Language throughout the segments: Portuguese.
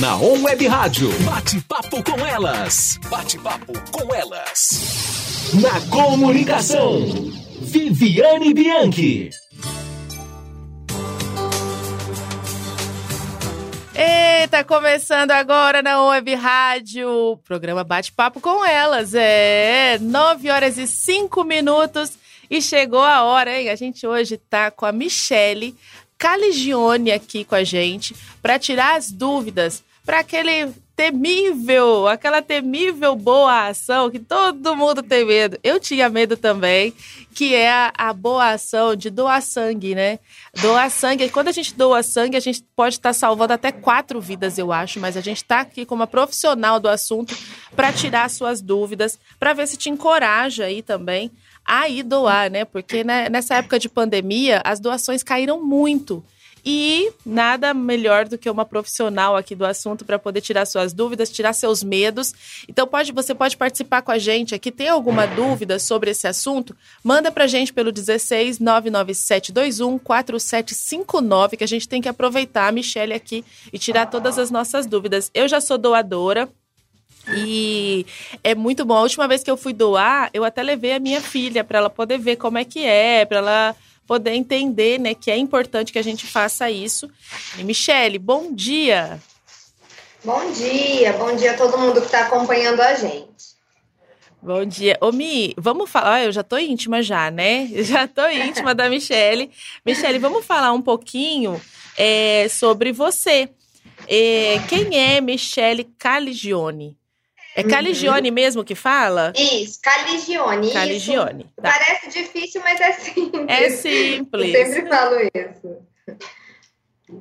Na On Web Rádio. Bate-papo com elas. Bate-papo com elas. Na comunicação. Viviane Bianchi. Eita, começando agora na Web Rádio, programa Bate-Papo com Elas. É 9 horas e 5 minutos e chegou a hora, hein? A gente hoje tá com a Michele Caligione aqui com a gente para tirar as dúvidas para aquele temível, aquela temível boa ação que todo mundo tem medo. Eu tinha medo também, que é a, a boa ação de doar sangue, né? Doar sangue. Quando a gente doa sangue, a gente pode estar salvando até quatro vidas, eu acho, mas a gente está aqui como uma profissional do assunto para tirar suas dúvidas, para ver se te encoraja aí também a ir doar, né? Porque né, nessa época de pandemia, as doações caíram muito. E nada melhor do que uma profissional aqui do assunto para poder tirar suas dúvidas, tirar seus medos. Então pode, você pode participar com a gente aqui. Tem alguma dúvida sobre esse assunto? Manda para a gente pelo 16 99721 4759, que a gente tem que aproveitar a Michelle aqui e tirar todas as nossas dúvidas. Eu já sou doadora. E é muito bom. A última vez que eu fui doar, eu até levei a minha filha para ela poder ver como é que é, para ela poder entender, né, que é importante que a gente faça isso. E Michele, bom dia. Bom dia, bom dia a todo mundo que está acompanhando a gente. Bom dia. Ô, Mi, vamos falar. Eu já tô íntima já, né? Já tô íntima da Michele. Michele, vamos falar um pouquinho é, sobre você. É, quem é Michele Caligione? É Caligione uhum. mesmo que fala? Isso, Caligione. Caligione. Tá. Parece difícil, mas é simples. É simples. Eu sempre falo isso.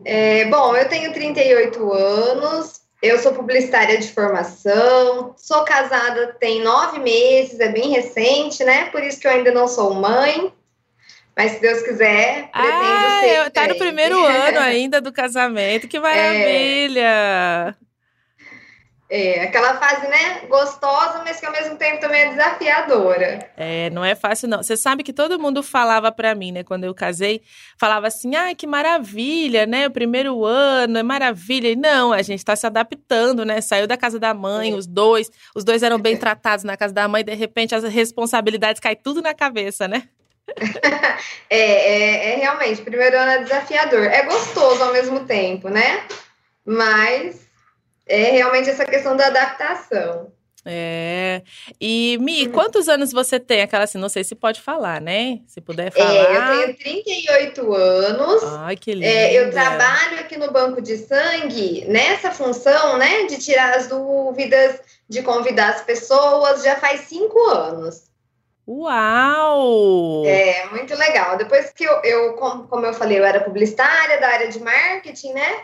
É, bom, eu tenho 38 anos, eu sou publicitária de formação, sou casada tem nove meses, é bem recente, né? Por isso que eu ainda não sou mãe. Mas se Deus quiser, pretendo ah, ser. Tá no primeiro ano ainda do casamento, que maravilha! É. É, aquela fase, né, gostosa, mas que ao mesmo tempo também é desafiadora. É, não é fácil não. Você sabe que todo mundo falava para mim, né, quando eu casei, falava assim: "Ai, que maravilha, né? O primeiro ano é maravilha". E não, a gente tá se adaptando, né? Saiu da casa da mãe, é. os dois, os dois eram bem tratados na casa da mãe, de repente as responsabilidades caem tudo na cabeça, né? é, é, é realmente, primeiro ano é desafiador. É gostoso ao mesmo tempo, né? Mas é realmente essa questão da adaptação. É. E, Mi, uhum. quantos anos você tem? Aquela assim, não sei se pode falar, né? Se puder falar. É, eu tenho 38 anos. Ai, que lindo. É, eu trabalho aqui no Banco de Sangue nessa função, né, de tirar as dúvidas, de convidar as pessoas, já faz cinco anos. Uau! É, muito legal. Depois que eu, eu como eu falei, eu era publicitária da área de marketing, né?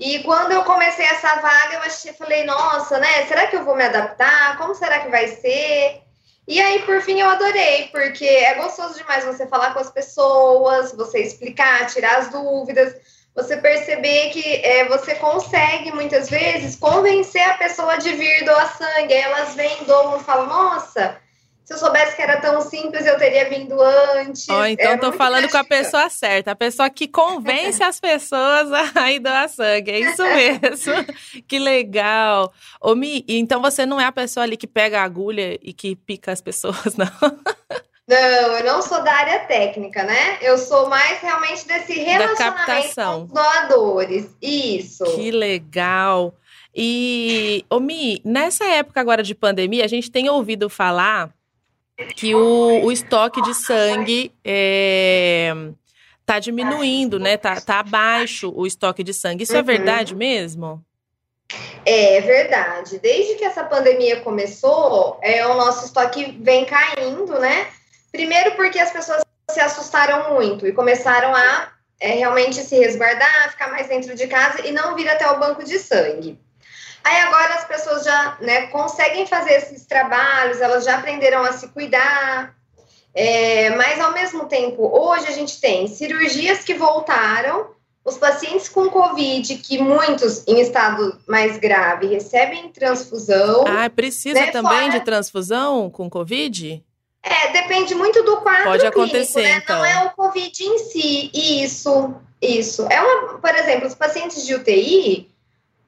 E quando eu comecei essa vaga, eu achei, falei, nossa, né? Será que eu vou me adaptar? Como será que vai ser? E aí, por fim, eu adorei, porque é gostoso demais você falar com as pessoas, você explicar, tirar as dúvidas, você perceber que é, você consegue, muitas vezes, convencer a pessoa de vir doar sangue. Aí elas vêm, doam falam, nossa, se eu soubesse que era tão simples, eu teria vindo antes. Oh, então tô falando com a pessoa certa, a pessoa que convence as pessoas a ir doar sangue. É isso mesmo. que legal. Ô, Mi, então você não é a pessoa ali que pega a agulha e que pica as pessoas, não? Não, eu não sou da área técnica, né? Eu sou mais realmente desse relacionamento com os doadores. Isso. Que legal. E, Omi, nessa época agora de pandemia, a gente tem ouvido falar que o, o estoque de sangue é, tá diminuindo, né? Tá, tá abaixo o estoque de sangue. Isso é uhum. é verdade mesmo? É verdade. Desde que essa pandemia começou, é, o nosso estoque vem caindo, né? Primeiro porque as pessoas se assustaram muito e começaram a é, realmente se resguardar, ficar mais dentro de casa e não vir até o banco de sangue. Aí agora as pessoas já né, conseguem fazer esses trabalhos, elas já aprenderam a se cuidar. É, mas ao mesmo tempo, hoje a gente tem cirurgias que voltaram, os pacientes com Covid, que muitos em estado mais grave recebem transfusão. Ah, precisa né, também fora... de transfusão com Covid? É, depende muito do quadro Pode acontecer, clínico, né? então. Não é o Covid em si. Isso, isso. É uma, por exemplo, os pacientes de UTI,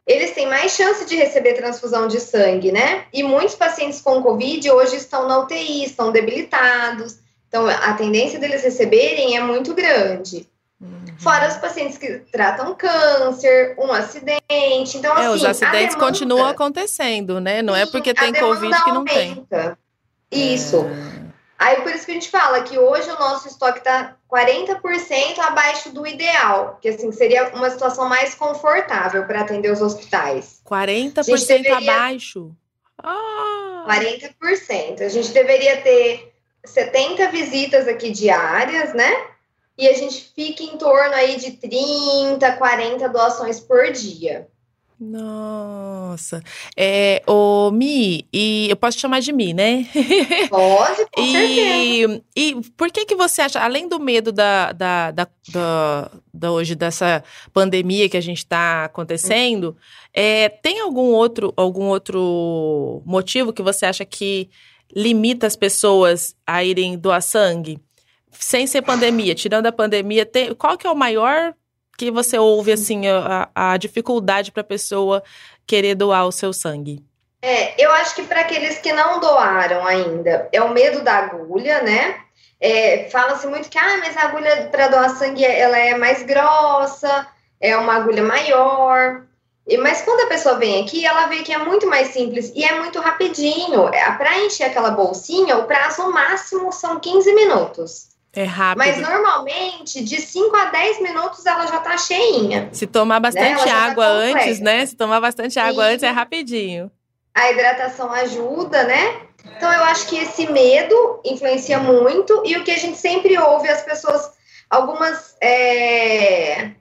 eles têm mais chance de receber transfusão de sangue, né? E muitos pacientes com Covid hoje estão na UTI, estão debilitados. Então, a tendência deles receberem é muito grande. Uhum. Fora os pacientes que tratam câncer, um acidente. Então, é, assim, os acidentes demanda, continuam acontecendo, né? Não é porque tem Covid que não aumenta. tem. Isso. É... Aí por isso que a gente fala que hoje o nosso estoque está 40% abaixo do ideal, que assim seria uma situação mais confortável para atender os hospitais. 40% deveria... abaixo. Ah. 40%. A gente deveria ter 70 visitas aqui diárias, né? E a gente fica em torno aí de 30, 40 doações por dia. Nossa. É, o Mi, e eu posso te chamar de Mi, né? Pode, com e. E por que que você acha, além do medo da, da, da, da, da hoje, dessa pandemia que a gente está acontecendo, é, tem algum outro, algum outro motivo que você acha que limita as pessoas a irem doar sangue? Sem ser pandemia, tirando a pandemia, tem, qual que é o maior que você ouve assim a, a dificuldade para a pessoa querer doar o seu sangue? É, eu acho que para aqueles que não doaram ainda, é o medo da agulha, né? É, Fala-se muito que, ah, mas a agulha para doar sangue ela é mais grossa, é uma agulha maior. Mas quando a pessoa vem aqui, ela vê que é muito mais simples e é muito rapidinho. É, para encher aquela bolsinha, o prazo máximo são 15 minutos. É rápido. Mas normalmente, de 5 a 10 minutos, ela já tá cheinha. Se tomar né? bastante né? água tá antes, né? Se tomar bastante água antes, é rapidinho. A hidratação ajuda, né? Então, eu acho que esse medo influencia muito. E o que a gente sempre ouve, as pessoas, algumas. É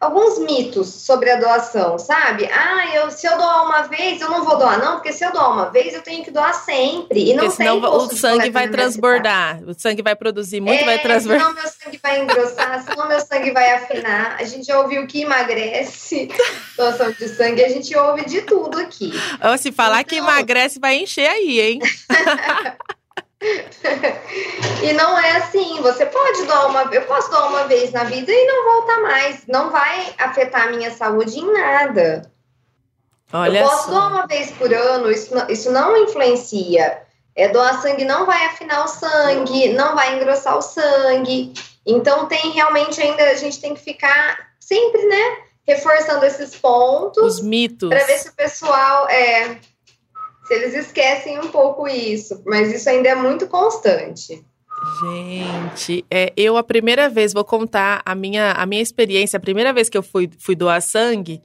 alguns mitos sobre a doação, sabe? Ah, eu, se eu doar uma vez, eu não vou doar, não, porque se eu doar uma vez, eu tenho que doar sempre. E não porque senão o sangue vai transbordar, o sangue vai produzir muito, é, vai transbordar. Senão meu sangue vai engrossar, senão meu sangue vai afinar. A gente já ouviu que emagrece doação de sangue, a gente ouve de tudo aqui. se falar então... que emagrece, vai encher aí, hein? e não é assim, você pode doar uma eu posso doar uma vez na vida e não voltar mais. Não vai afetar a minha saúde em nada. Olha eu posso só. doar uma vez por ano, isso, isso não influencia. É, doar sangue não vai afinar o sangue, não vai engrossar o sangue. Então tem realmente ainda, a gente tem que ficar sempre, né, reforçando esses pontos. Os mitos. Para ver se o pessoal é, se eles esquecem um pouco isso, mas isso ainda é muito constante. Gente, é, eu a primeira vez, vou contar a minha, a minha experiência, a primeira vez que eu fui, fui doar sangue,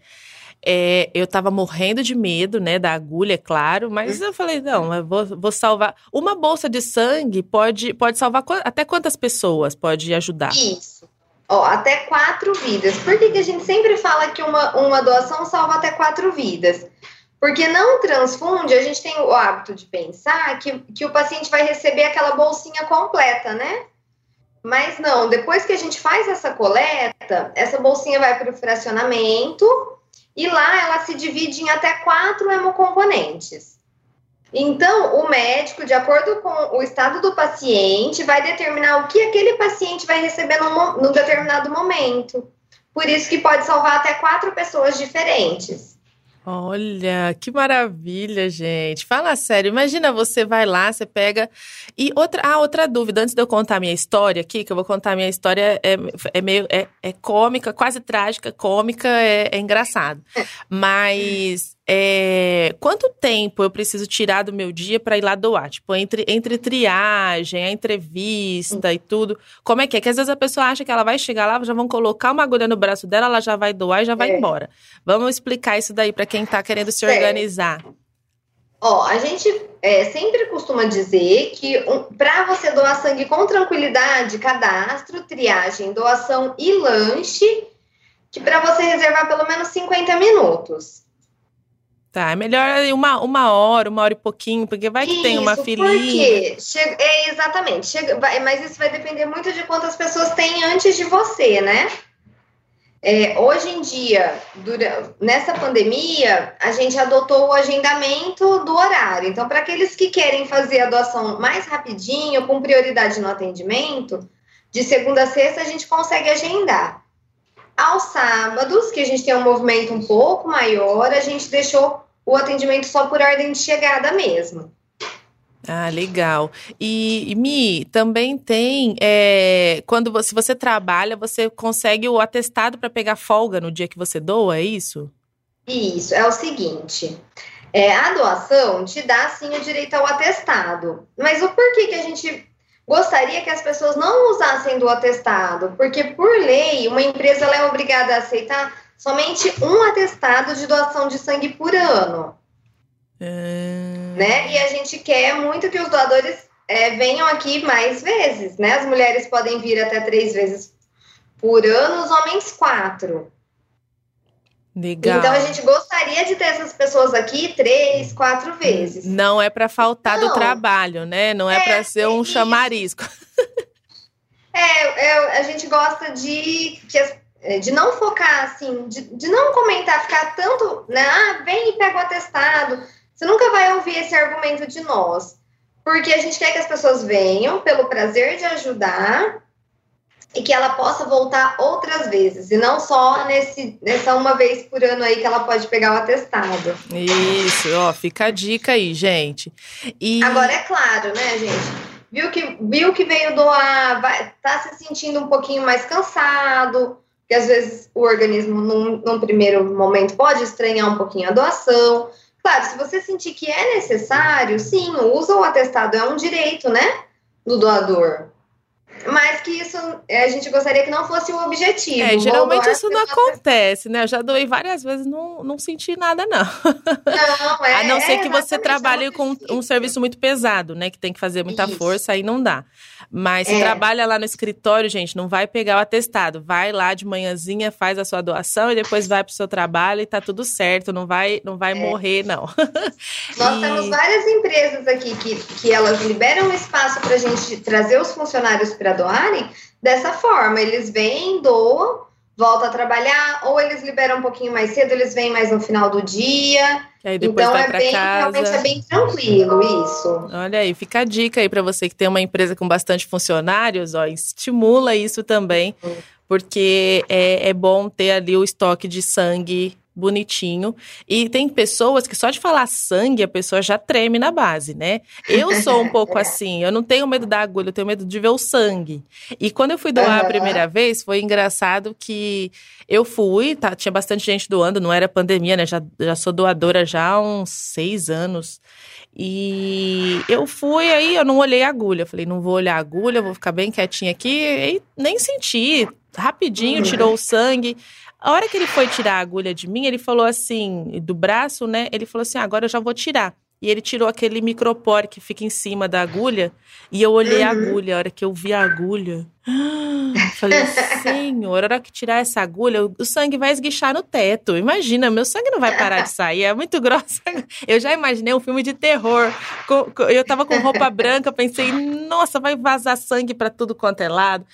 é, eu tava morrendo de medo, né, da agulha, é claro, mas eu falei, não, eu vou, vou salvar. Uma bolsa de sangue pode, pode salvar até quantas pessoas pode ajudar? Isso. Ó, até quatro vidas. Por que, que a gente sempre fala que uma, uma doação salva até quatro vidas? Porque não transfunde, a gente tem o hábito de pensar que, que o paciente vai receber aquela bolsinha completa, né? Mas não, depois que a gente faz essa coleta, essa bolsinha vai para o fracionamento e lá ela se divide em até quatro hemocomponentes. Então, o médico, de acordo com o estado do paciente, vai determinar o que aquele paciente vai receber num, num determinado momento. Por isso que pode salvar até quatro pessoas diferentes. Olha, que maravilha, gente. Fala sério, imagina você vai lá, você pega. E outra, ah, outra dúvida, antes de eu contar minha história aqui, que eu vou contar minha história, é, é meio. É, é cômica, quase trágica, cômica, é, é engraçado. Mas é, quanto tempo eu preciso tirar do meu dia para ir lá doar? Tipo, entre, entre triagem, a entrevista e tudo. Como é que é? Que às vezes a pessoa acha que ela vai chegar lá, já vão colocar uma agulha no braço dela, ela já vai doar e já vai é. embora. Vamos explicar isso daí para quem está querendo se organizar. Ó, a gente é, sempre costuma dizer que um, para você doar sangue com tranquilidade, cadastro, triagem, doação e lanche, que para você reservar pelo menos 50 minutos. Tá, é melhor uma, uma hora, uma hora e pouquinho, porque vai que isso, tem uma filinha. Porque chega, é, exatamente, chega, vai, mas isso vai depender muito de quantas pessoas tem antes de você, né? É, hoje em dia, dura, nessa pandemia, a gente adotou o agendamento do horário. Então, para aqueles que querem fazer a doação mais rapidinho, com prioridade no atendimento, de segunda a sexta, a gente consegue agendar. Aos sábados, que a gente tem um movimento um pouco maior, a gente deixou o atendimento só por ordem de chegada mesmo. Ah, legal. E, Mi, também tem, é, quando você, se você trabalha, você consegue o atestado para pegar folga no dia que você doa, é isso? Isso, é o seguinte, é, a doação te dá, sim, o direito ao atestado, mas o porquê que a gente gostaria que as pessoas não usassem do atestado? Porque, por lei, uma empresa é obrigada a aceitar somente um atestado de doação de sangue por ano. Hum... Né? E a gente quer muito que os doadores é, venham aqui mais vezes, né? As mulheres podem vir até três vezes por ano, os homens quatro. Legal. Então a gente gostaria de ter essas pessoas aqui três, quatro vezes. Não é para faltar Não. do trabalho, né? Não é, é para ser um isso. chamarisco. É, é, a gente gosta de que as, é, de não focar assim, de, de não comentar, ficar tanto, né? Ah, vem e pega o atestado. Você nunca vai ouvir esse argumento de nós. Porque a gente quer que as pessoas venham pelo prazer de ajudar e que ela possa voltar outras vezes, e não só nesse, nessa uma vez por ano aí que ela pode pegar o atestado. Isso, ó, fica a dica aí, gente. E... Agora é claro, né, gente? Viu que, viu que veio doar, vai, tá se sentindo um pouquinho mais cansado, que às vezes o organismo, num, num primeiro momento, pode estranhar um pouquinho a doação. Claro, se você sentir que é necessário, sim, usa o atestado, é um direito, né, do doador mas que isso é, a gente gostaria que não fosse o objetivo. É, geralmente isso não acontece, né? Eu já doei várias vezes, não, não senti nada, não. Não, é. a não ser que você trabalhe com um serviço muito pesado, né? Que tem que fazer muita isso. força, aí não dá. Mas se é. trabalha lá no escritório, gente, não vai pegar o atestado. Vai lá de manhãzinha, faz a sua doação e depois vai pro seu trabalho e tá tudo certo. Não vai, não vai é. morrer, não. Nós e... temos várias empresas aqui que, que elas liberam espaço pra gente trazer os funcionários para doarem dessa forma. Eles vêm, doam, voltam a trabalhar, ou eles liberam um pouquinho mais cedo, eles vêm mais no final do dia. então é bem, casa. realmente é bem tranquilo isso. Olha aí, fica a dica aí para você que tem uma empresa com bastante funcionários, ó, estimula isso também, porque é, é bom ter ali o estoque de sangue bonitinho. E tem pessoas que só de falar sangue, a pessoa já treme na base, né? Eu sou um pouco assim, eu não tenho medo da agulha, eu tenho medo de ver o sangue. E quando eu fui doar uhum. a primeira vez, foi engraçado que eu fui, tá, tinha bastante gente doando, não era pandemia, né? Já, já sou doadora já há uns seis anos. E eu fui aí, eu não olhei a agulha. Falei, não vou olhar a agulha, vou ficar bem quietinha aqui. E nem senti. Rapidinho, uhum. tirou o sangue. A hora que ele foi tirar a agulha de mim, ele falou assim, do braço, né? Ele falou assim: agora eu já vou tirar. E ele tirou aquele micropore que fica em cima da agulha. E eu olhei uhum. a agulha. A hora que eu vi a agulha, Falei, senhor, a hora que tirar essa agulha, o sangue vai esguichar no teto. Imagina, meu sangue não vai parar de sair, é muito grossa. Eu já imaginei um filme de terror. Eu tava com roupa branca, pensei, nossa, vai vazar sangue para tudo quanto é lado.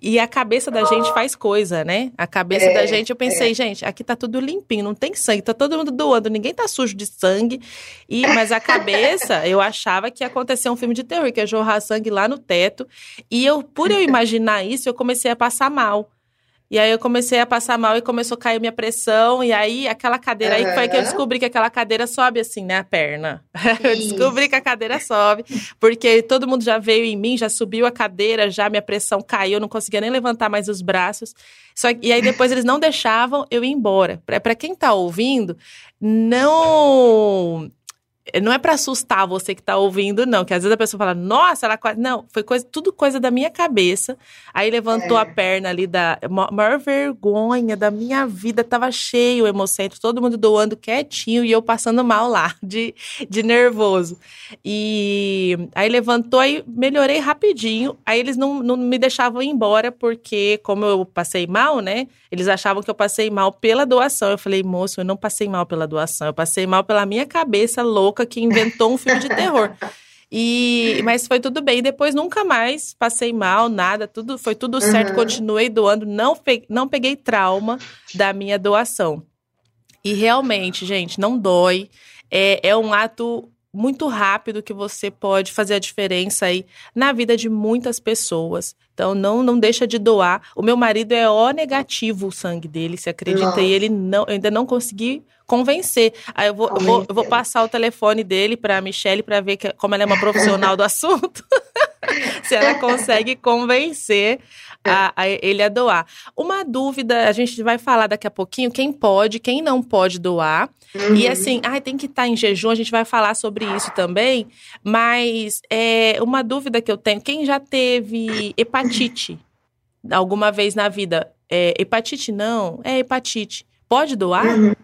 E a cabeça da gente faz coisa, né? A cabeça é, da gente, eu pensei, é. gente, aqui tá tudo limpinho, não tem sangue, tá todo mundo doando, ninguém tá sujo de sangue. E, mas a cabeça, eu achava que ia acontecer um filme de terror, que ia jorrar sangue lá no teto. E eu, por eu imaginar imaginar isso, eu comecei a passar mal. E aí eu comecei a passar mal e começou a cair minha pressão. E aí aquela cadeira uhum. aí foi que eu descobri que aquela cadeira sobe assim, né? A perna. eu descobri que a cadeira sobe. Porque todo mundo já veio em mim, já subiu a cadeira, já minha pressão caiu, eu não conseguia nem levantar mais os braços. Só, e aí depois eles não deixavam eu ir embora. Para quem tá ouvindo, não não é para assustar você que tá ouvindo, não. Que às vezes a pessoa fala, nossa, ela quase. Não, foi coisa, tudo coisa da minha cabeça. Aí levantou é. a perna ali da. Maior vergonha da minha vida. Tava cheio o hemocentro, todo mundo doando quietinho e eu passando mal lá, de, de nervoso. E aí levantou, aí melhorei rapidinho. Aí eles não, não me deixavam ir embora, porque, como eu passei mal, né? Eles achavam que eu passei mal pela doação. Eu falei, moço, eu não passei mal pela doação, eu passei mal pela minha cabeça louca louca que inventou um filme de terror. E, mas foi tudo bem. Depois nunca mais passei mal, nada, tudo foi tudo certo. Uhum. Continuei doando, não, pe, não peguei trauma da minha doação. E realmente, gente, não dói. É, é um ato muito rápido que você pode fazer a diferença aí na vida de muitas pessoas. Então não não deixa de doar. O meu marido é O negativo o sangue dele, se acredita, Nossa. e ele não eu ainda não consegui convencer. Aí eu vou, eu vou, eu vou passar o telefone dele para a Michelle para ver que, como ela é uma profissional do assunto. se ela consegue convencer a, a, ele a doar. Uma dúvida, a gente vai falar daqui a pouquinho quem pode, quem não pode doar. Uhum. E assim, ah, tem que estar tá em jejum, a gente vai falar sobre isso também. Mas é uma dúvida que eu tenho: quem já teve hepatite alguma vez na vida? É, hepatite não? É hepatite. Pode doar? Uhum.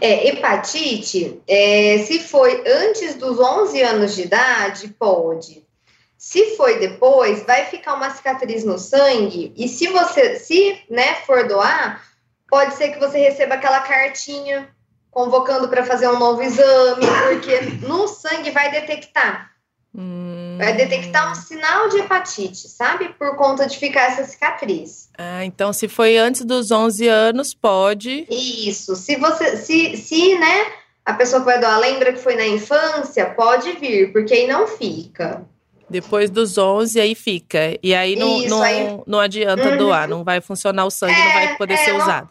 É, hepatite, é, se foi antes dos 11 anos de idade, pode. Se foi depois, vai ficar uma cicatriz no sangue e se você, se, né, for doar, pode ser que você receba aquela cartinha convocando para fazer um novo exame, porque no sangue vai detectar. Hum. Vai detectar um sinal de hepatite, sabe? Por conta de ficar essa cicatriz. Ah, então se foi antes dos 11 anos, pode. Isso. Se você se se, né, a pessoa que vai doar lembra que foi na infância, pode vir, porque aí não fica. Depois dos 11, aí fica. E aí não, Isso, não, aí... não adianta uhum. doar, não vai funcionar o sangue, é, não vai poder é, ser usado.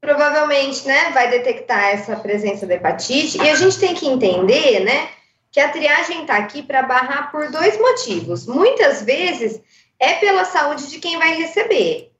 Provavelmente, né, vai detectar essa presença da hepatite. E a gente tem que entender, né, que a triagem está aqui para barrar por dois motivos. Muitas vezes é pela saúde de quem vai receber,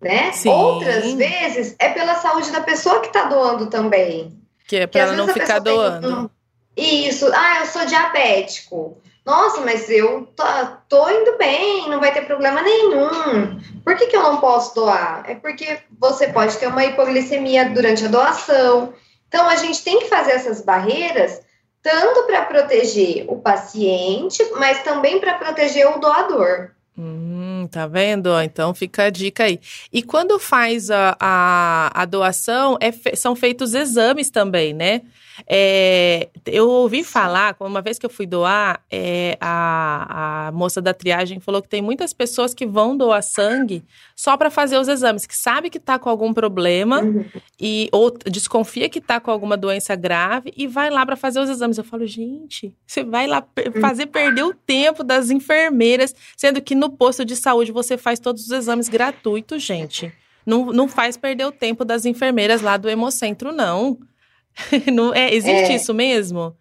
né? Sim. Outras vezes é pela saúde da pessoa que está doando também. Que é para ela não ficar doando. Tem... Isso. Ah, eu sou diabético. Nossa, mas eu tô, tô, indo bem, não vai ter problema nenhum. Por que, que eu não posso doar? É porque você pode ter uma hipoglicemia durante a doação. Então, a gente tem que fazer essas barreiras tanto para proteger o paciente, mas também para proteger o doador. Hum, tá vendo? Então fica a dica aí. E quando faz a, a, a doação, é fe, são feitos exames também, né? É, eu ouvi falar, uma vez que eu fui doar, é, a, a moça da triagem falou que tem muitas pessoas que vão doar sangue só para fazer os exames, que sabe que está com algum problema uhum. e ou desconfia que está com alguma doença grave e vai lá para fazer os exames. Eu falo, gente, você vai lá uhum. fazer perder o tempo das enfermeiras, sendo que no posto de saúde você faz todos os exames gratuitos, gente. Não, não faz perder o tempo das enfermeiras lá do Hemocentro, não. Não, é, existe é. isso mesmo?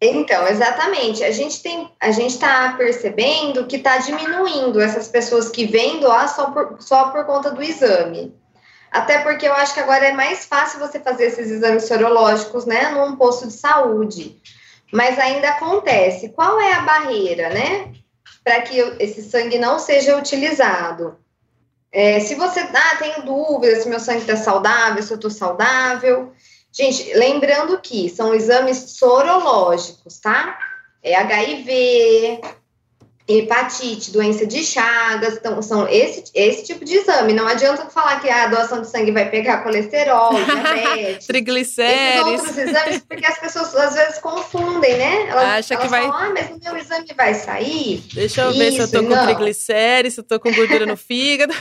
Então, exatamente. A gente tem, a gente está percebendo que está diminuindo essas pessoas que vêm doar só por, só por conta do exame. Até porque eu acho que agora é mais fácil você fazer esses exames sorológicos, né, num posto de saúde. Mas ainda acontece. Qual é a barreira, né, para que esse sangue não seja utilizado? É, se você, ah, tenho dúvidas se meu sangue está saudável, se eu estou saudável, Gente, lembrando que são exames sorológicos, tá? É HIV, hepatite, doença de Chagas, então são esse, esse tipo de exame. Não adianta falar que a doação de sangue vai pegar colesterol, diabetes, triglicéridos. Esses outros exames, porque as pessoas às vezes confundem, né? Elas, Acha elas que vai. Falam, ah, mas o meu exame vai sair. Deixa eu Isso, ver se eu tô com triglicérides, se eu tô com gordura no fígado.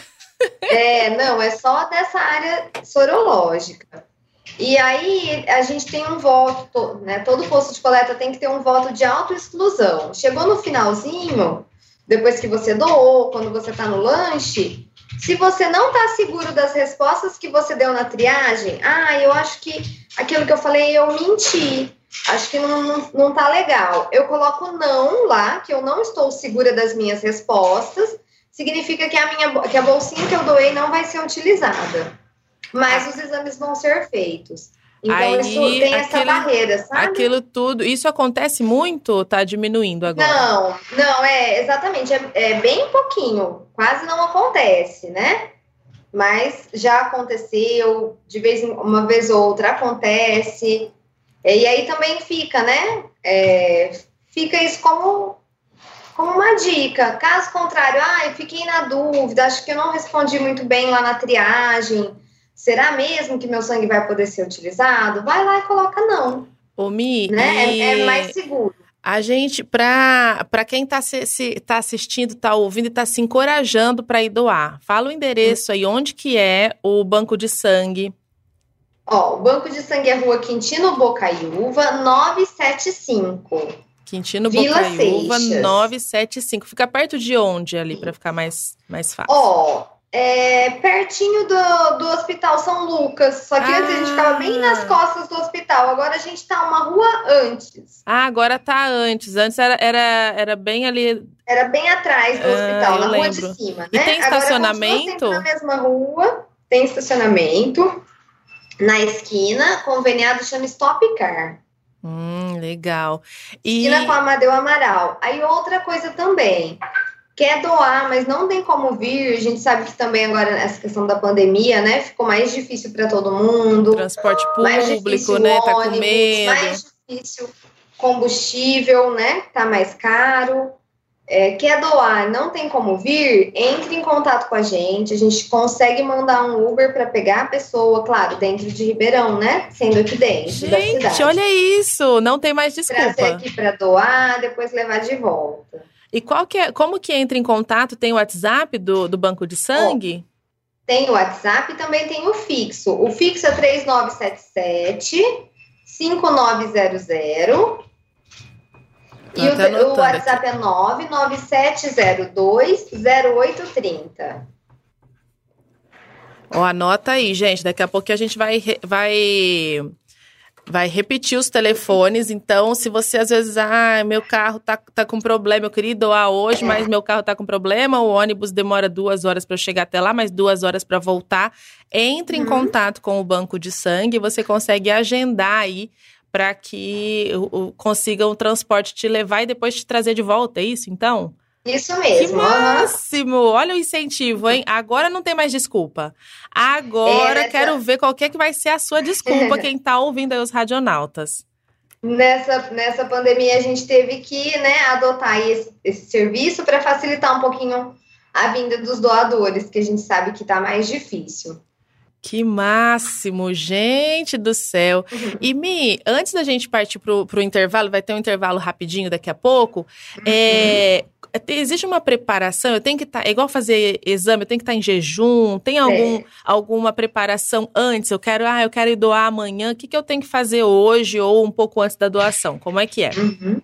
É, não, é só dessa área sorológica. E aí a gente tem um voto, né? Todo posto de coleta tem que ter um voto de autoexclusão. Chegou no finalzinho, depois que você doou, quando você está no lanche, se você não está seguro das respostas que você deu na triagem, ah, eu acho que aquilo que eu falei eu menti. Acho que não, não, não tá legal. Eu coloco não lá, que eu não estou segura das minhas respostas. Significa que a minha que a bolsinha que eu doei não vai ser utilizada mas ah. os exames vão ser feitos. Então, Aí, isso tem essa barreira, sabe? Aquilo tudo, isso acontece muito ou tá diminuindo agora? Não, não, é exatamente, é, é bem pouquinho, quase não acontece, né? Mas já aconteceu, de vez em uma vez ou outra acontece. E aí também fica, né? É, fica isso como, como uma dica. Caso contrário, ah, eu fiquei na dúvida, acho que eu não respondi muito bem lá na triagem Será mesmo que meu sangue vai poder ser utilizado? Vai lá e coloca não. Ô, Mi, né? E... É, é, mais seguro. A gente, para quem está se, se, tá assistindo, está ouvindo e está se encorajando para ir doar, fala o endereço aí, onde que é o banco de sangue, Ó, o Banco de Sangue é Rua Quintino Bocaiúva, 975. Quintino Vila Bocaiúva, Seixas. 975. Fica perto de onde ali, para ficar mais, mais fácil? Ó, é pertinho do, do Hospital São Lucas. Só que ah. antes a gente ficava bem nas costas do hospital. Agora a gente tá uma rua antes. Ah, agora tá antes. Antes era, era, era bem ali. Era bem atrás do ah, hospital, na rua de cima. Né? E tem estacionamento? Agora na mesma rua, tem estacionamento. Na esquina, conveniado chama Stop Car. Hum, legal. E... Esquina com Amadeu Amaral. Aí outra coisa também quer doar, mas não tem como vir. A gente sabe que também agora essa questão da pandemia, né, ficou mais difícil para todo mundo. Transporte público, né, tá com medo. Mais difícil combustível, né, tá mais caro. É, quer doar, não tem como vir, entre em contato com a gente. A gente consegue mandar um Uber para pegar a pessoa, claro, dentro de Ribeirão, né? Sendo aqui dentro gente, da cidade. olha isso! Não tem mais desculpa. Trazer aqui para doar, depois levar de volta. E qual que é, como que entra em contato? Tem o WhatsApp do, do banco de sangue? Oh, tem o WhatsApp e também tem o fixo. O fixo é 3977 5900. E o, o, WhatsApp aqui. é 99702 0830. Ó, anota aí, gente. Daqui a pouco a gente vai, vai vai repetir os telefones. Então, se você às vezes, ah, meu carro tá, tá com problema, eu queria doar hoje, mas meu carro tá com problema, o ônibus demora duas horas para chegar até lá, mais duas horas para voltar. Entre uhum. em contato com o banco de sangue, você consegue agendar aí para que o, o, consiga o transporte te levar e depois te trazer de volta, é isso então? Isso mesmo. Que máximo! Olha o incentivo, hein? Agora não tem mais desculpa. Agora é, quero ver qual que, é que vai ser a sua desculpa, quem tá ouvindo aí os radionautas. Nessa, nessa pandemia, a gente teve que né, adotar esse, esse serviço para facilitar um pouquinho a vinda dos doadores, que a gente sabe que tá mais difícil. Que máximo, gente do céu. Uhum. E Mi, antes da gente partir pro, pro intervalo, vai ter um intervalo rapidinho daqui a pouco. Uhum. É, existe uma preparação? Eu tenho que estar. Tá, é igual fazer exame, eu tenho que estar tá em jejum? Tem algum, é. alguma preparação antes? Eu quero, ah, eu quero ir doar amanhã. O que, que eu tenho que fazer hoje ou um pouco antes da doação? Como é que é? Uhum.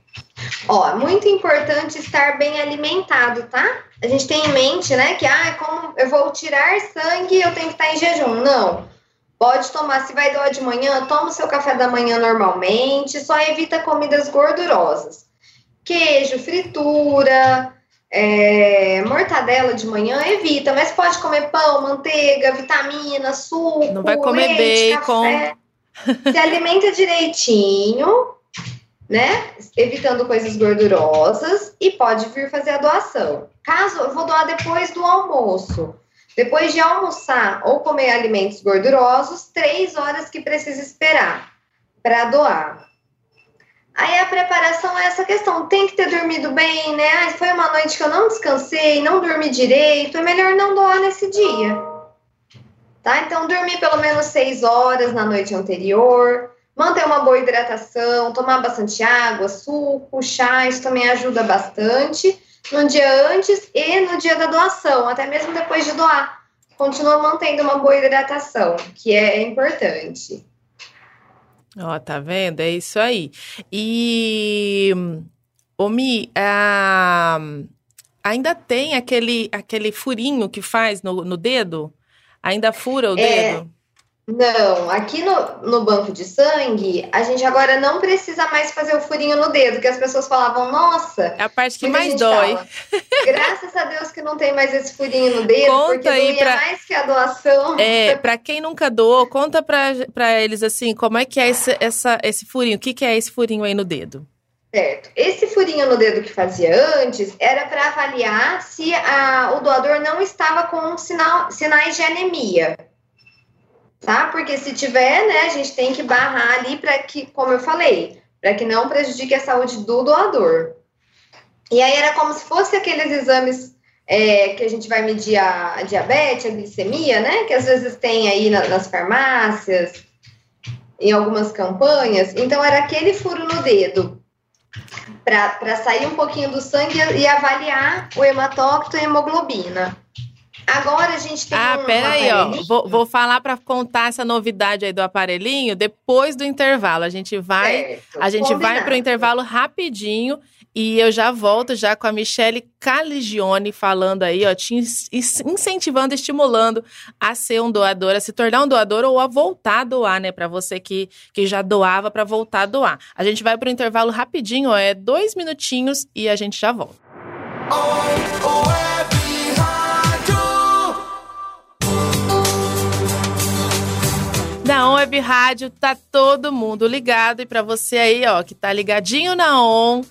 Ó, muito importante estar bem alimentado, tá? A gente tem em mente, né, que ah, como eu vou tirar sangue, eu tenho que estar em jejum. Não. Pode tomar, se vai doar de manhã, toma o seu café da manhã normalmente, só evita comidas gordurosas queijo, fritura, é, mortadela de manhã, evita, mas pode comer pão, manteiga, vitamina, suco, Não vai comer leite, bacon. Café. Se alimenta direitinho, né? Evitando coisas gordurosas e pode vir fazer a doação. Caso eu vou doar depois do almoço. Depois de almoçar ou comer alimentos gordurosos, três horas que precisa esperar para doar. Aí a preparação é essa questão, tem que ter dormido bem, né? Ah, foi uma noite que eu não descansei, não dormi direito, é melhor não doar nesse dia. Tá? Então, dormir pelo menos seis horas na noite anterior, manter uma boa hidratação, tomar bastante água, suco, chá, isso também ajuda bastante no dia antes e no dia da doação, até mesmo depois de doar. Continua mantendo uma boa hidratação, que é importante. Ó, tá vendo? É isso aí. E, Omi, ah, ainda tem aquele, aquele furinho que faz no, no dedo? Ainda fura o é, dedo? Não, aqui no, no banco de sangue, a gente agora não precisa mais fazer o furinho no dedo, que as pessoas falavam, nossa. É a parte que mais dói. Fala, Graças a Deus que não tem mais esse furinho no dedo, conta porque aí pra, mais que a doação. É, pra quem nunca doou, conta pra, pra eles assim, como é que é esse, essa, esse furinho, o que, que é esse furinho aí no dedo? Certo. Esse furinho no dedo que fazia antes era para avaliar se a, o doador não estava com sinal, sinais de anemia tá? Porque se tiver, né, a gente tem que barrar ali para que, como eu falei, para que não prejudique a saúde do doador. E aí era como se fosse aqueles exames é, que a gente vai medir a, a, diabetes, a glicemia, né? Que às vezes tem aí na, nas farmácias, em algumas campanhas. Então era aquele furo no dedo para sair um pouquinho do sangue e avaliar o hematócrito e a hemoglobina. Agora a gente tem Ah, um peraí, ó. Vou, vou falar para contar essa novidade aí do aparelhinho depois do intervalo. A gente vai, Certo, a gente vai combinado. para o intervalo rapidinho e eu já volto já com a Michele Caligione falando aí, ó, te incentivando, estimulando a ser um doador, a se tornar um doador ou a voltar a doar, né? Para você que, que já doava para voltar a doar. A gente vai para o intervalo rapidinho, ó, é dois minutinhos e a gente já volta. Na On Web Rádio tá todo mundo ligado e para você aí, ó, que tá ligadinho na On,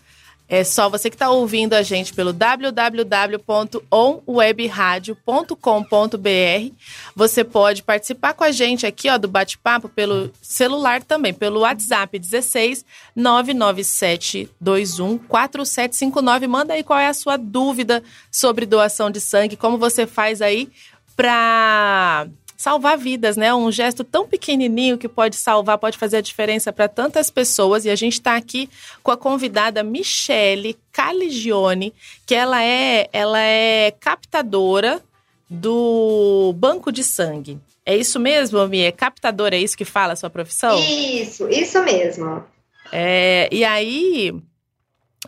é só você que tá ouvindo a gente pelo www.onwebradio.com.br. Você pode participar com a gente aqui, ó, do bate-papo pelo celular também, pelo WhatsApp 16 99721 4759. Manda aí qual é a sua dúvida sobre doação de sangue, como você faz aí para salvar vidas, né? Um gesto tão pequenininho que pode salvar, pode fazer a diferença para tantas pessoas. E a gente está aqui com a convidada Michele Caligione, que ela é, ela é captadora do banco de sangue. É isso mesmo, Mi? É captadora, é isso que fala a sua profissão? Isso, isso mesmo. É, e aí,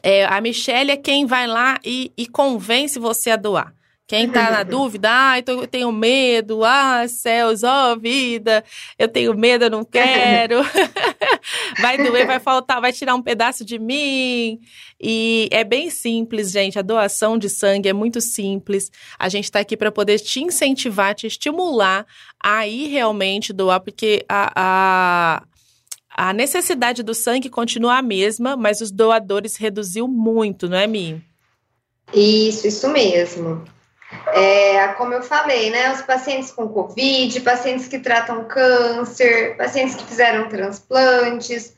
é, a Michelle é quem vai lá e, e convence você a doar. Quem tá na dúvida, ah, então eu tenho medo, ah, céus, ó vida, eu tenho medo, eu não quero. vai doer, vai faltar, vai tirar um pedaço de mim. E é bem simples, gente. A doação de sangue é muito simples. A gente tá aqui para poder te incentivar, te estimular a ir realmente doar, porque a, a a necessidade do sangue continua a mesma, mas os doadores reduziu muito, não é, Mi? Isso, isso mesmo. É, como eu falei, né? Os pacientes com Covid, pacientes que tratam câncer, pacientes que fizeram transplantes,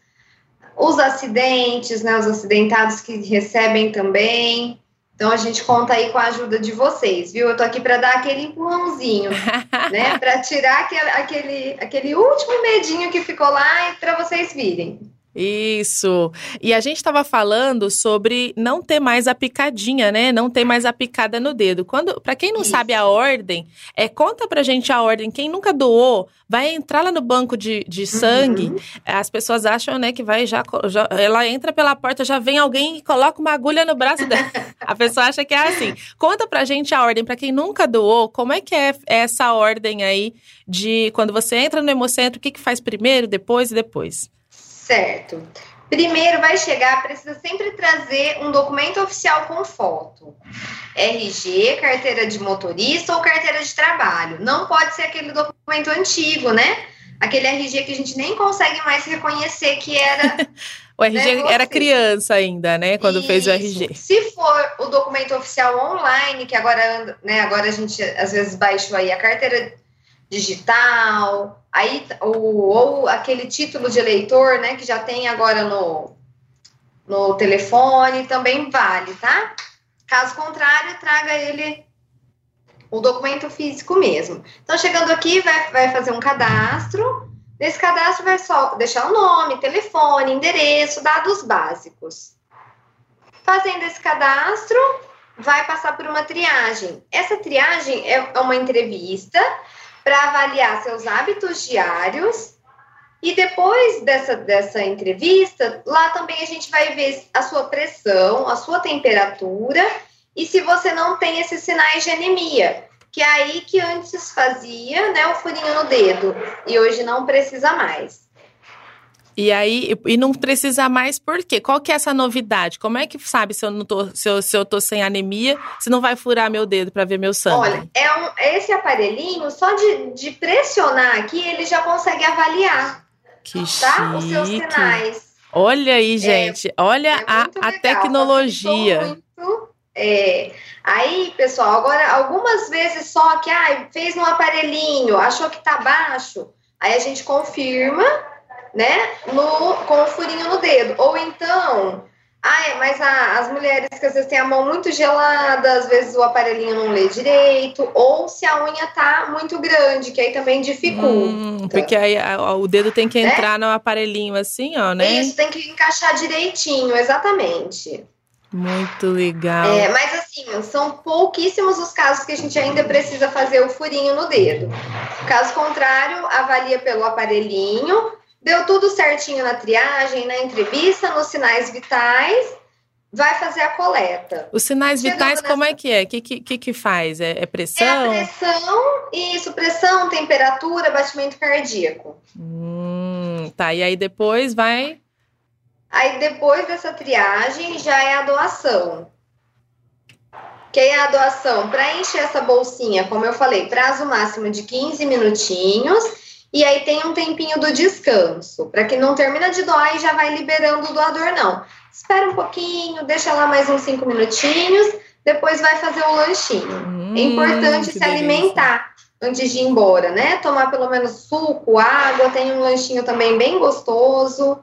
os acidentes, né? Os acidentados que recebem também. Então a gente conta aí com a ajuda de vocês, viu? Eu tô aqui para dar aquele empurrãozinho, né? Para tirar aquele, aquele, aquele último medinho que ficou lá e para vocês virem. Isso. E a gente estava falando sobre não ter mais a picadinha, né? Não ter mais a picada no dedo. Quando, para quem não Isso. sabe a ordem, é conta pra gente a ordem. Quem nunca doou, vai entrar lá no banco de, de sangue. Uhum. As pessoas acham, né, que vai já, já ela entra pela porta, já vem alguém e coloca uma agulha no braço dela. a pessoa acha que é assim. Conta pra gente a ordem, pra quem nunca doou, como é que é essa ordem aí de quando você entra no hemocentro, o que que faz primeiro, depois e depois? Certo. Primeiro vai chegar, precisa sempre trazer um documento oficial com foto. RG, carteira de motorista ou carteira de trabalho. Não pode ser aquele documento antigo, né? Aquele RG que a gente nem consegue mais reconhecer que era. O RG Né, era criança ainda, né? Quando fez o Isso. RG. Se for o documento oficial online, que agora, né, agora a gente às vezes baixou aí a carteira digital, aí o, ou aquele título de eleitor, né, que já tem agora no, no telefone, também vale, tá? Caso contrário, traga ele o documento físico mesmo. Então, chegando aqui, vai, vai fazer um cadastro. Nesse cadastro vai só deixar o nome, telefone, endereço, dados básicos. Fazendo esse cadastro, vai passar por uma triagem. Essa triagem é é uma entrevista para avaliar seus hábitos diários. E depois dessa, dessa entrevista, lá também a gente vai ver a sua pressão, a sua temperatura e se você não tem esses sinais de anemia, que é aí que antes fazia, né, o furinho no dedo e hoje não precisa mais. E aí, e não precisa mais por quê? Qual que é essa novidade? Como é que sabe se eu não tô, se eu, se eu tô sem anemia, se não vai furar meu dedo para ver meu sangue? Olha, é um, esse aparelhinho, só de, de pressionar aqui, ele já consegue avaliar, que tá? Os seus chique. sinais. Olha aí, gente. Olha É a, a tecnologia. muito. É, aí, pessoal, agora algumas vezes só que ah, fez no aparelhinho, achou que tá baixo, aí a gente confirma, né, no, com o furinho no dedo. Ou então, ah, é, mas a- as mulheres que às vezes têm a mão muito gelada, às vezes o aparelhinho não lê direito, ou se a unha tá muito grande, que aí também dificulta. Hum, porque aí a- o dedo tem que Né? entrar no aparelhinho assim, ó, né? Isso tem que encaixar direitinho, exatamente. Muito legal. É, mas assim, são pouquíssimos os casos que a gente ainda precisa fazer o furinho no dedo. Caso contrário, avalia pelo aparelhinho, deu tudo certinho na triagem, na entrevista, nos sinais vitais, vai fazer a coleta. Os sinais Chegando vitais, como nessa- é que é? O que, que, que faz? É, é É a pressão? pressão, isso, pressão, temperatura, batimento cardíaco. Hum, tá, e aí depois vai. Aí depois dessa triagem já é a doação. Que aí a doação, para encher essa bolsinha, como eu falei, prazo máximo de 15 minutinhos. E aí tem um tempinho do descanso, para que não termina de doar e já vai liberando o doador, não. Espera um pouquinho, deixa lá mais uns 5 minutinhos, depois vai fazer o lanchinho. Hum, É importante se delícia. alimentar antes de ir embora, né? Tomar pelo menos suco, água, tem um lanchinho também bem gostoso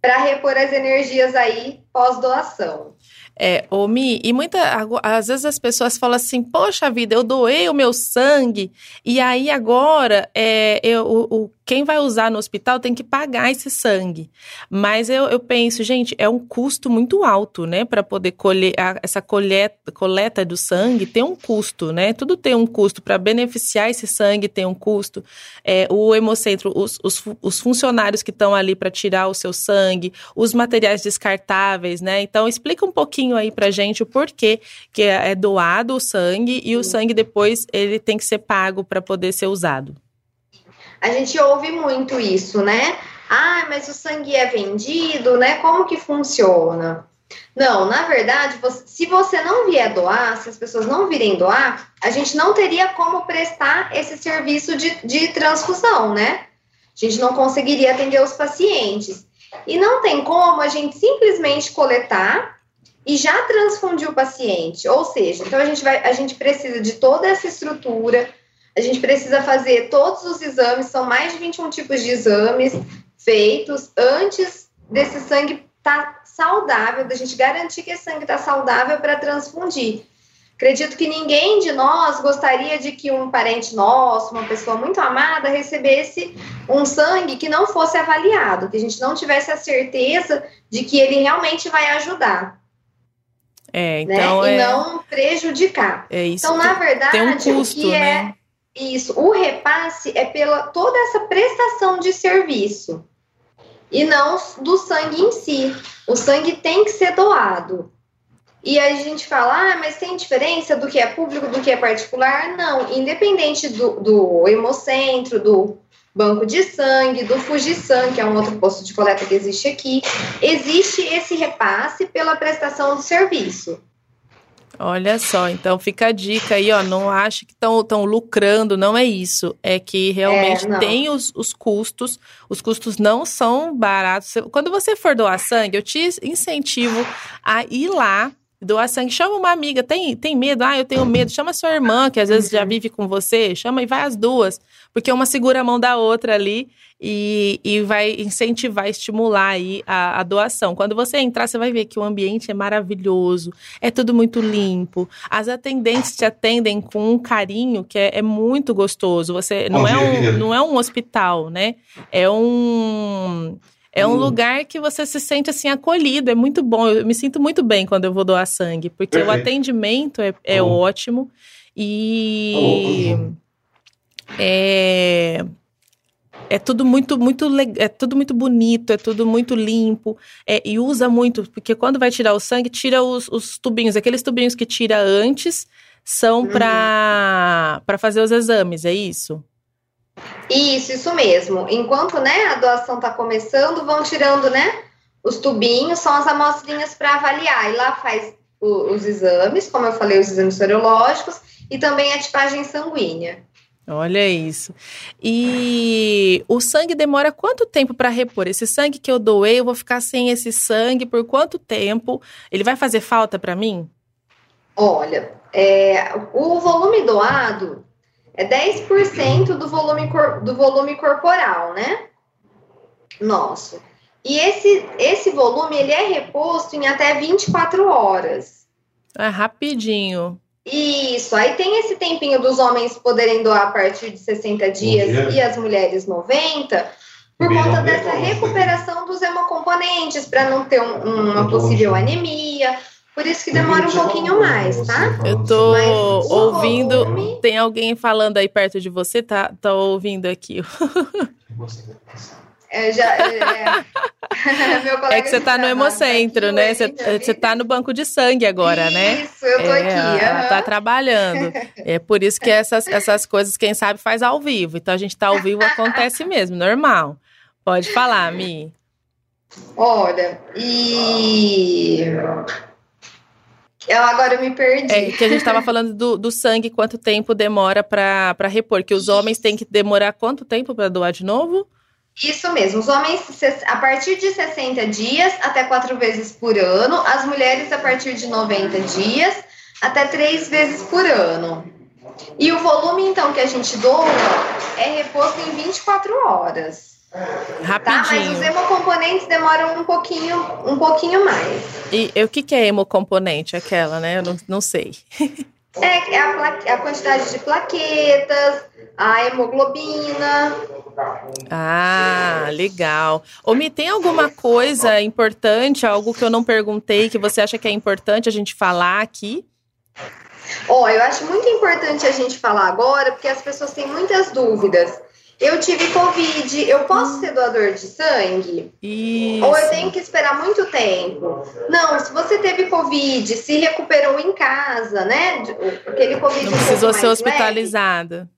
para repor as energias aí pós-doação. É, ô Mi, e muita, ago- às vezes as pessoas falam assim, poxa vida, eu doei o meu sangue, e aí agora é, eu, o, o- quem vai usar no hospital tem que pagar esse sangue. Mas eu, eu penso, gente, é um custo muito alto, né, para poder colher, a- essa coleta, coleta do sangue tem um custo, né, tudo tem um custo, para beneficiar esse sangue tem um custo. É, o hemocentro, os, os, os funcionários que estão ali para tirar o seu sangue, os materiais descartáveis, né? Então explica um pouquinho aí pra gente o porquê que é é doado o sangue e o sangue depois ele tem que ser pago para poder ser usado. A gente ouve muito isso, né? Ah, mas o sangue é vendido, né? Como que funciona? Não, na verdade, você- se você não vier doar, se as pessoas não virem doar, a gente não teria como prestar esse serviço de, de transfusão, né? A gente não conseguiria atender os pacientes. E não tem como a gente simplesmente coletar e já transfundir o paciente. Ou seja, então a gente, vai, a gente precisa de toda essa estrutura, a gente precisa fazer todos os exames, são mais de 21 tipos de exames feitos antes desse sangue estar saudável, da gente garantir que esse sangue está saudável para transfundir. Acredito que ninguém de nós gostaria de que um parente nosso, uma pessoa muito amada, recebesse um sangue que não fosse avaliado, que a gente não tivesse a certeza de que ele realmente vai ajudar, É, né? então e é, não prejudicar. é isso. Então, na verdade, tem um o custo, que é né? Isso, o repasse é pela toda essa prestação de serviço e não do sangue em si. O sangue tem que ser doado. E aí a gente fala, ah, mas tem diferença do que é público, do que é particular? Não, independente do, do hemocentro, do banco de sangue, do Fujisan, que é um outro posto de coleta que existe aqui, existe esse repasse pela prestação do serviço. Olha só, então fica a dica aí, ó. Não ache que estão lucrando, não é isso. É que realmente É, tem os, os custos. Os custos não são baratos. Quando você for doar sangue, eu te incentivo a ir lá. Doar sangue, chama uma amiga, tem, tem medo? Ah, eu tenho medo. Chama sua irmã, que às vezes já vive com você, chama e vai as duas, porque uma segura a mão da outra ali e, e vai incentivar, estimular aí a, a doação. Quando você entrar, você vai ver que o ambiente é maravilhoso, é tudo muito limpo. As atendentes te atendem com um carinho que é, é muito gostoso. Você não é, um, não é um hospital, né? É um é um Hum. lugar que você se sente assim acolhido, é muito bom. Eu me sinto muito bem quando eu vou doar sangue, porque o Perfeito. atendimento é, é ótimo e Alô, é é tudo muito muito é tudo muito bonito, é tudo muito limpo é, e usa muito porque quando vai tirar o sangue tira os, os tubinhos, aqueles tubinhos que tira antes são Uhum. para para fazer os exames, é isso? Isso, isso mesmo. Enquanto né, a doação está começando, vão tirando né, os tubinhos, são as amostrinhas para avaliar. E lá faz o- os exames, como eu falei, os exames sorológicos e também a tipagem sanguínea. Olha isso. E o sangue demora quanto tempo para repor? Esse sangue que eu doei, eu vou ficar sem esse sangue por quanto tempo? Ele vai fazer falta para mim? Olha, é, o volume doado é 10% do volume, cor- do volume corporal, né? Nosso. E esse, esse volume ele é reposto em até 24 horas. É rapidinho. Isso, aí tem esse tempinho dos homens poderem doar a partir de 60 dias dia. e as mulheres 90, por Bem, conta tem dessa como, recuperação dos hemocomponentes, para não ter um- uma possível anemia, por isso que demora um pouquinho mais, tá? Eu tô Mas, ouvindo. Volume... Tem alguém falando aí perto de você? Tá, tá ouvindo aqui. É, já, é, é que você tá no tá Hemocentro, né? Você, você tá no banco de sangue agora, isso, né? Isso, eu tô é, aqui. Ela tá trabalhando. É por isso que essas, essas coisas, quem sabe, faz ao vivo. Então a gente tá ao vivo, acontece mesmo, normal. Pode falar, Mi. Olha, e eu agora me perdi. É que a gente estava falando do, do, sangue, quanto tempo demora para repor. Que os homens têm que demorar quanto tempo para doar de novo? Isso mesmo. Os homens, a partir de 60 dias, até quatro vezes por ano. As mulheres, a partir de 90 dias, até três vezes por ano. E o volume, então, que a gente doa é reposto em 24 horas. Rapidinho. Tá? Mas os hemocomponentes demoram um pouquinho, um pouquinho mais. E, e o que, que é hemocomponente? Aquela, né? Eu não, não sei. é, é a, a quantidade de plaquetas, a hemoglobina. Ah, legal. Ô, Mi, tem alguma coisa importante, algo que eu não perguntei, que você acha que é importante a gente falar aqui? Ó, oh, eu acho muito importante a gente falar agora, porque as pessoas têm muitas dúvidas. Eu tive Covid, eu posso ser doador de sangue? Isso. Ou eu tenho que esperar muito tempo? Não, se você teve Covid, se recuperou em casa, né? Aquele Covid. Não precisou ser hospitalizada.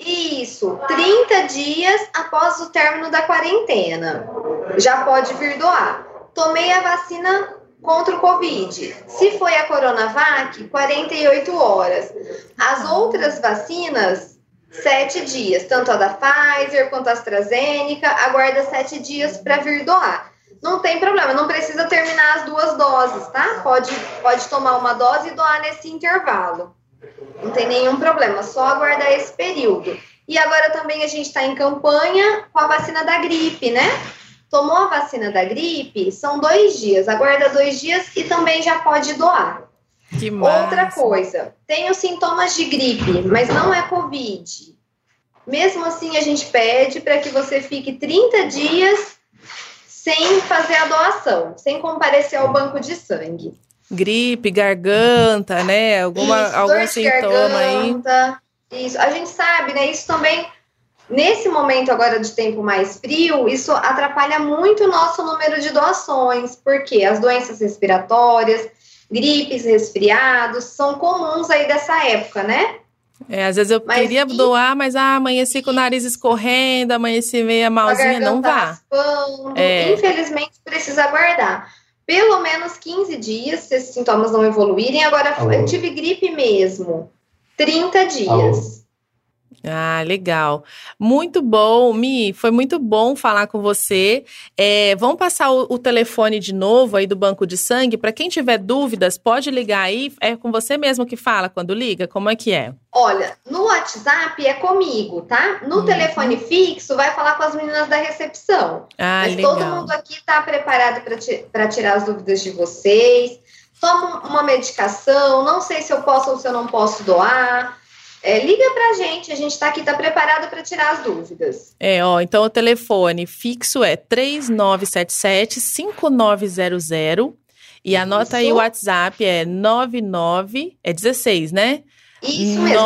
Isso, 30 dias após o término da quarentena. Já pode vir doar. Tomei a vacina contra o Covid. Se foi a Coronavac, 48 horas. As outras vacinas sete dias, tanto a da Pfizer quanto a AstraZeneca, aguarda sete dias para vir doar. Não tem problema, não precisa terminar as duas doses, tá? Pode, pode tomar uma dose e doar nesse intervalo. Não tem nenhum problema, só aguardar esse período. E agora também a gente está em campanha com a vacina da gripe, né? Tomou a vacina da gripe, são dois dias, aguarda dois dias e também já pode doar. Que Outra coisa, tenho sintomas de gripe, mas não é Covid. Mesmo assim, a gente pede para que você fique 30 dias sem fazer a doação, sem comparecer ao banco de sangue. Gripe, garganta, né? Alguma, isso, algum sintoma garganta, aí. Isso, a gente sabe, né? Isso também, nesse momento agora de tempo mais frio, isso atrapalha muito o nosso número de doações, porque as doenças respiratórias, gripes, resfriados, são comuns aí dessa época, né? É, às vezes eu mas queria e... doar, mas ah, amanheci com o nariz escorrendo, amanheci meia malzinha, não vá. Raspando, é. Infelizmente precisa aguardar. Pelo menos 15 dias, se esses sintomas não evoluírem. Agora, Alô. eu tive gripe mesmo. 30 dias. Alô. Ah, legal. Muito bom, Mi. Foi muito bom falar com você. É, vamos passar o, o, telefone de novo aí do banco de sangue. Para quem tiver dúvidas, pode ligar aí. É com você mesmo que fala quando liga? Como é que é? Olha, no WhatsApp é comigo, tá? No uhum. telefone fixo vai falar com as meninas da recepção. Ah, Mas legal. todo mundo aqui está preparado para tirar as dúvidas de vocês. Toma uma medicação, não sei se eu posso ou se eu não posso doar. É, liga pra gente, a gente tá aqui, tá preparado para tirar as dúvidas. É, ó, então o telefone fixo é 3977 5900 e anota aí o WhatsApp é 99, é 16, né? Isso mesmo,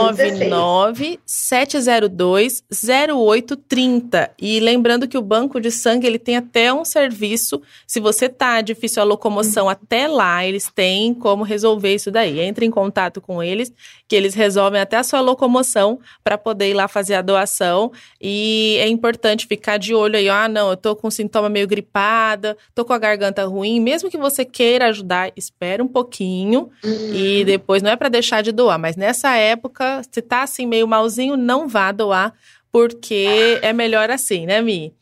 99-702-0830. E lembrando que o banco de sangue ele tem até um serviço. Se você tá difícil a locomoção uhum. até lá, eles têm como resolver isso daí. Entre em contato com eles, que eles resolvem até a sua locomoção para poder ir lá fazer a doação. E é importante ficar de olho aí. Ah, não, eu tô com sintoma meio gripada, tô com a garganta ruim. Mesmo que você queira ajudar, espera um pouquinho. Uhum. E depois não é para deixar de doar, mas nessa nessa época, se tá assim meio malzinho, não vá doar, porque é melhor assim, né, Mi?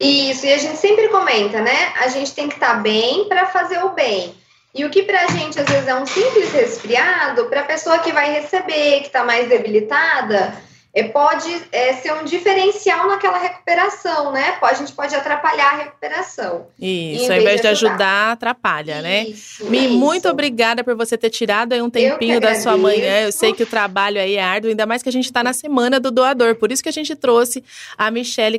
Isso, e a gente sempre comenta, né? A gente tem que estar tá bem para fazer o bem. E o que pra gente às vezes é um simples resfriado, para a pessoa que vai receber, que está mais debilitada, é, pode é, ser um diferencial naquela recuperação, né? A gente pode atrapalhar a recuperação. Isso, ao invés de ajudar, ajudar atrapalha, né? Isso, Mi, isso. muito obrigada por você ter tirado aí um tempinho da sua manhã. Eu sei que o trabalho aí é árduo, ainda mais que a gente está na semana do doador. Por isso que a gente trouxe a Michele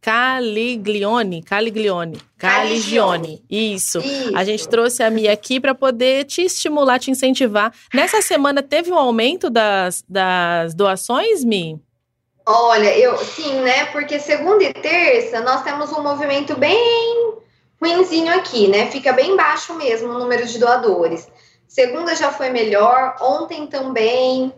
Caliglione, Caliglione, Caligione. Isso. Isso. A gente trouxe a Mia aqui para poder te estimular, te incentivar. Nessa semana teve um aumento das, das doações, Mi? Olha, eu sim, né? Porque segunda e terça nós temos um movimento bem ruinzinho aqui, né? Fica bem baixo mesmo o número de doadores. Segunda já foi melhor, ontem também.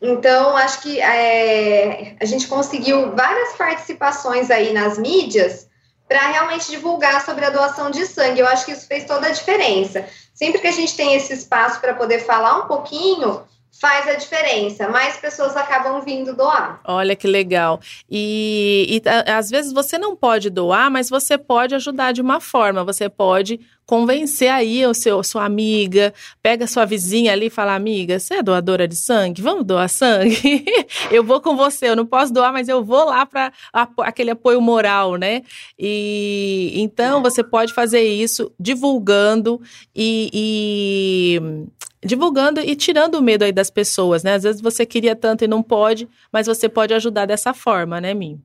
Então, acho que é, a gente conseguiu várias participações aí nas mídias para realmente divulgar sobre a doação de sangue. Eu acho que isso fez toda a diferença. Sempre que a gente tem esse espaço para poder falar um pouquinho, faz a diferença. Mais pessoas acabam vindo doar. Olha que legal. E, e às vezes você não pode doar, mas você pode ajudar de uma forma. Você pode convencer aí o seu sua amiga, pega sua vizinha ali e fala: "Amiga, você é doadora de sangue? Vamos doar sangue? eu vou com você, eu não posso doar, mas eu vou lá para aquele apoio moral, né? E então você pode fazer isso divulgando e, e divulgando e tirando o medo aí das pessoas, né? Às vezes você queria tanto e não pode, mas você pode ajudar dessa forma, né, Mim?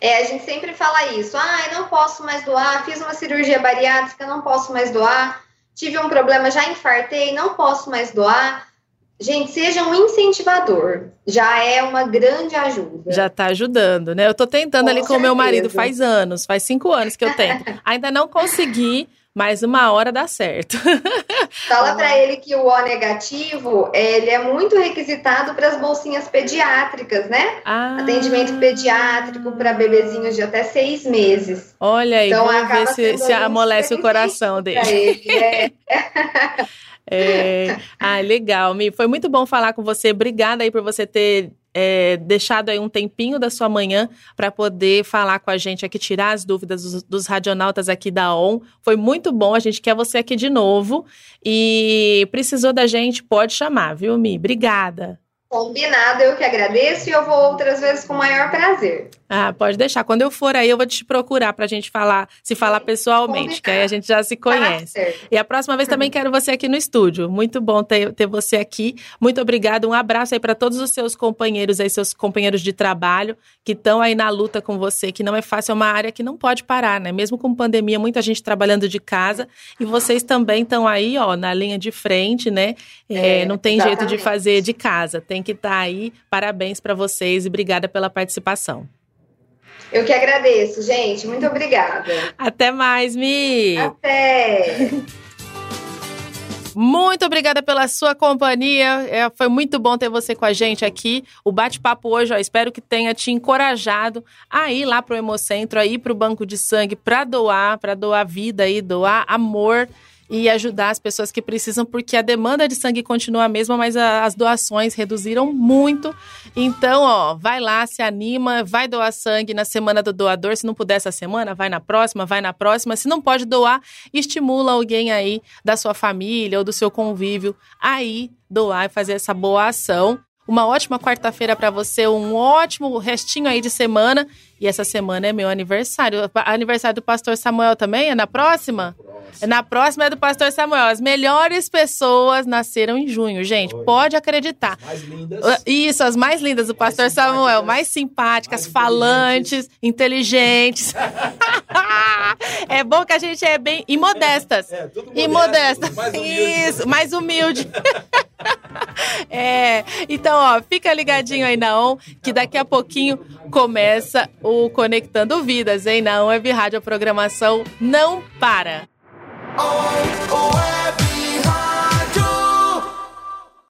É, a gente sempre fala isso. Ah, eu não posso mais doar, fiz uma cirurgia bariátrica, não posso mais doar. Tive um problema, já infartei, não posso mais doar. Gente, seja um incentivador. Já é uma grande ajuda. Já tá ajudando, né? Eu tô tentando com ali com o meu marido faz anos, faz cinco anos que eu tento. Ainda não consegui, mas uma hora dá certo. Fala para ele que o O negativo, ele é muito requisitado para as bolsinhas pediátricas, né? Ah. Atendimento pediátrico para bebezinhos de até seis meses. Olha aí, então, vamos ver se, se amolece o coração dele. Ele, é. É... Ah, legal, Mi. Foi muito bom falar com você. Obrigada aí por você ter é, deixado aí um tempinho da sua manhã para poder falar com a gente aqui, tirar as dúvidas dos, dos radionautas aqui da ON. Foi muito bom, a gente quer você aqui de novo. E precisou da gente, pode chamar, viu, Mi? Obrigada. Combinado, eu que agradeço e eu vou outras vezes com o maior prazer. Ah, pode deixar. Quando eu for aí, eu vou te procurar pra gente falar, se falar pessoalmente, Combinado. que aí a gente já se conhece. Tá e a próxima vez também quero você aqui no estúdio. Muito bom ter, ter você aqui. Muito obrigada. Um abraço aí para todos os seus companheiros aí, seus companheiros de trabalho que estão aí na luta com você, que não é fácil, é uma área que não pode parar, né? Mesmo com pandemia, muita gente trabalhando de casa e vocês também estão aí, ó, na linha de frente, né? É, é, não tem exatamente. jeito de fazer de casa, tem que estar tá aí. Parabéns para vocês e obrigada pela participação. Eu que agradeço, gente. Muito obrigada. Até mais, Mi. Até. Muito obrigada pela sua companhia. É, foi muito bom ter você com a gente aqui. O bate-papo hoje, ó, espero que tenha te encorajado a ir lá pro Hemocentro, a ir pro banco de sangue para doar, para doar vida e doar amor e ajudar as pessoas que precisam, porque a demanda de sangue continua a mesma, mas a, as doações reduziram muito. Então, ó, vai lá, se anima, vai doar sangue na semana do doador. Se não puder essa semana, vai na próxima, vai na próxima. Se não pode doar, estimula alguém aí da sua família ou do seu convívio aí doar e fazer essa boa ação. Uma ótima quarta-feira para você, um ótimo restinho aí de semana. E essa semana é meu aniversário. Aniversário do pastor Samuel também? É na próxima? próxima. Na próxima é do pastor Samuel. As melhores pessoas nasceram em junho, gente. Pode acreditar. As mais lindas. Uh, isso, as mais lindas do pastor mais Samuel. Mais simpáticas, mais falantes, inteligentes. é bom que a gente é bem. E modestas. É, tudo modesto, e modestas. Mais Isso, mais humilde. é, então, ó, fica ligadinho aí na ON, que daqui a pouquinho começa o Conectando Vidas, hein? Na Web Rádio, a programação não para. Oh,